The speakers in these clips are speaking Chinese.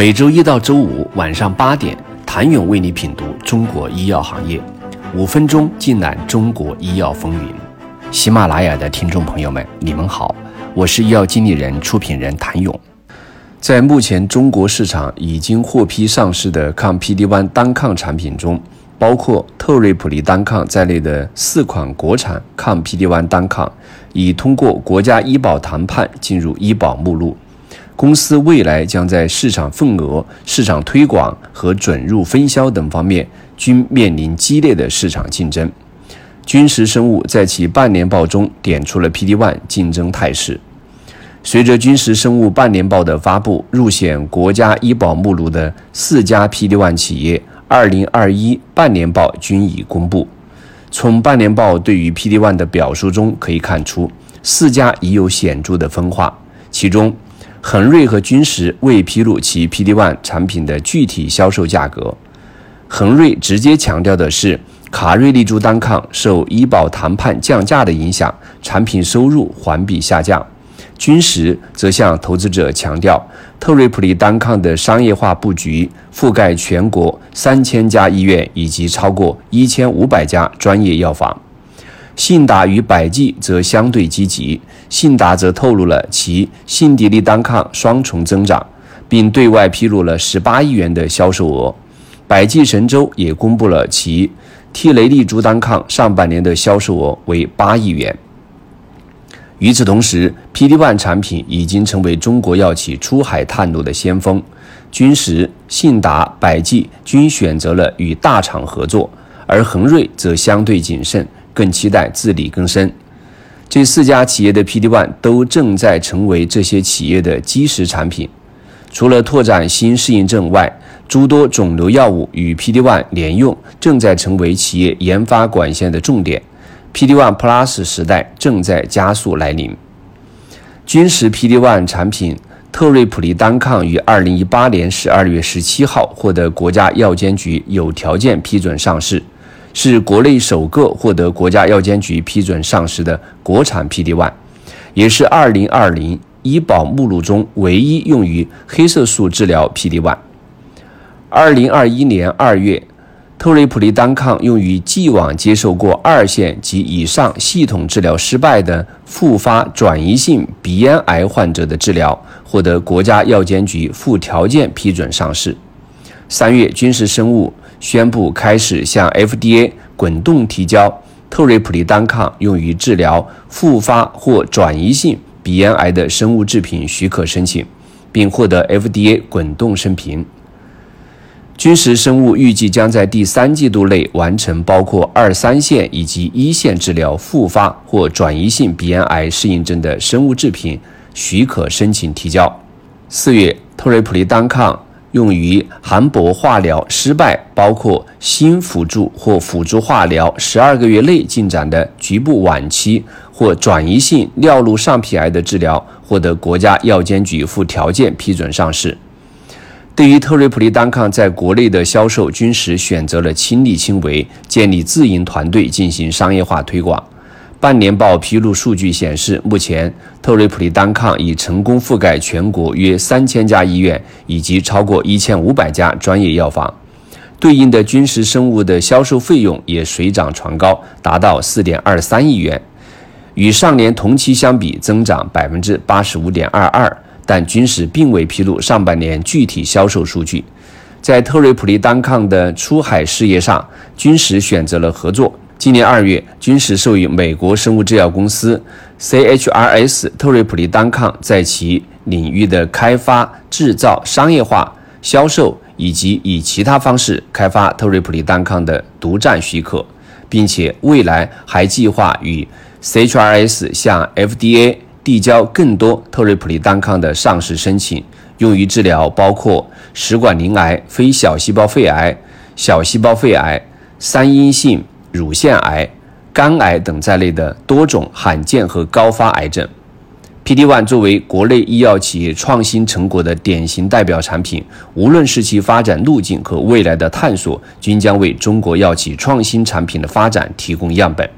每周一到周五晚上八点，谭勇为你品读中国医药行业，五分钟尽览中国医药风云。喜马拉雅的听众朋友们，你们好，我是医药经理人、出品人谭勇。在目前中国市场已经获批上市的抗 PD-1 单抗产品中，包括特瑞普利单抗在内的四款国产抗 PD-1 单抗，已通过国家医保谈判进入医保目录。公司未来将在市场份额、市场推广和准入分销等方面均面临激烈的市场竞争。君实生物在其半年报中点出了 PD-1 竞争态势。随着君实生物半年报的发布，入选国家医保目录的四家 PD-1 企业，2021半年报均已公布。从半年报对于 PD-1 的表述中可以看出，四家已有显著的分化，其中。恒瑞和君实未披露其 PD-1 产品的具体销售价格。恒瑞直接强调的是，卡瑞利珠单抗受医保谈判降价的影响，产品收入环比下降。君实则向投资者强调，特瑞普利单抗的商业化布局覆盖全国三千家医院以及超过一千五百家专业药房。信达与百济则相对积极，信达则透露了其信迪利单抗双重增长，并对外披露了十八亿元的销售额。百济神州也公布了其替雷利珠单抗上半年的销售额为八亿元。与此同时，PD-1 产品已经成为中国药企出海探路的先锋，君实、信达、百济均选择了与大厂合作，而恒瑞则相对谨慎。更期待自力更生。这四家企业的 PD-1 都正在成为这些企业的基石产品。除了拓展新适应症外，诸多肿瘤药物与 PD-1 联用正在成为企业研发管线的重点。PD-1 Plus 时代正在加速来临。君实 PD-1 产品特瑞普利单抗于二零一八年十二月十七号获得国家药监局有条件批准上市。是国内首个获得国家药监局批准上市的国产 PD-1，也是2020医保目录中唯一用于黑色素治疗 PD-1。2021年2月，特瑞普利单抗用于既往接受过二线及以上系统治疗失败的复发转移性鼻咽癌患者的治疗，获得国家药监局附条件批准上市。3月，君实生物。宣布开始向 FDA 滚动提交特瑞普利单抗用于治疗复发或转移性鼻咽癌的生物制品许可申请，并获得 FDA 滚动生评。君实生物预计将在第三季度内完成包括二三线以及一线治疗复发或转移性鼻咽癌适应症的生物制品许可申请提交。四月，特瑞普利单抗。用于含铂化疗失败，包括新辅助或辅助化疗十二个月内进展的局部晚期或转移性尿路上皮癌的治疗，获得国家药监局附条件批准上市。对于特瑞普利单抗在国内的销售，君实选择了亲力亲为，建立自营团队进行商业化推广。半年报披露数据显示，目前特瑞普利单抗已成功覆盖全国约三千家医院以及超过一千五百家专业药房，对应的君实生物的销售费用也水涨船高，达到四点二三亿元，与上年同期相比增长百分之八十五点二二。但君实并未披露上半年具体销售数据。在特瑞普利单抗的出海事业上，君实选择了合作。今年二月，君实授予美国生物制药公司 CHRS 特瑞普利单抗在其领域的开发、制造、商业化、销售以及以其他方式开发特瑞普利单抗的独占许可，并且未来还计划与 CHRS 向 FDA 递交更多特瑞普利单抗的上市申请，用于治疗包括食管鳞癌、非小细胞肺癌、小细胞肺癌、三阴性。乳腺癌、肝癌等在内的多种罕见和高发癌症，PD-1 作为国内医药企业创新成果的典型代表产品，无论是其发展路径和未来的探索，均将为中国药企创新产品的发展提供样本。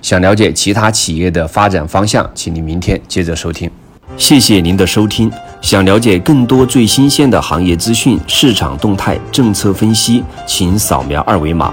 想了解其他企业的发展方向，请您明天接着收听。谢谢您的收听。想了解更多最新鲜的行业资讯、市场动态、政策分析，请扫描二维码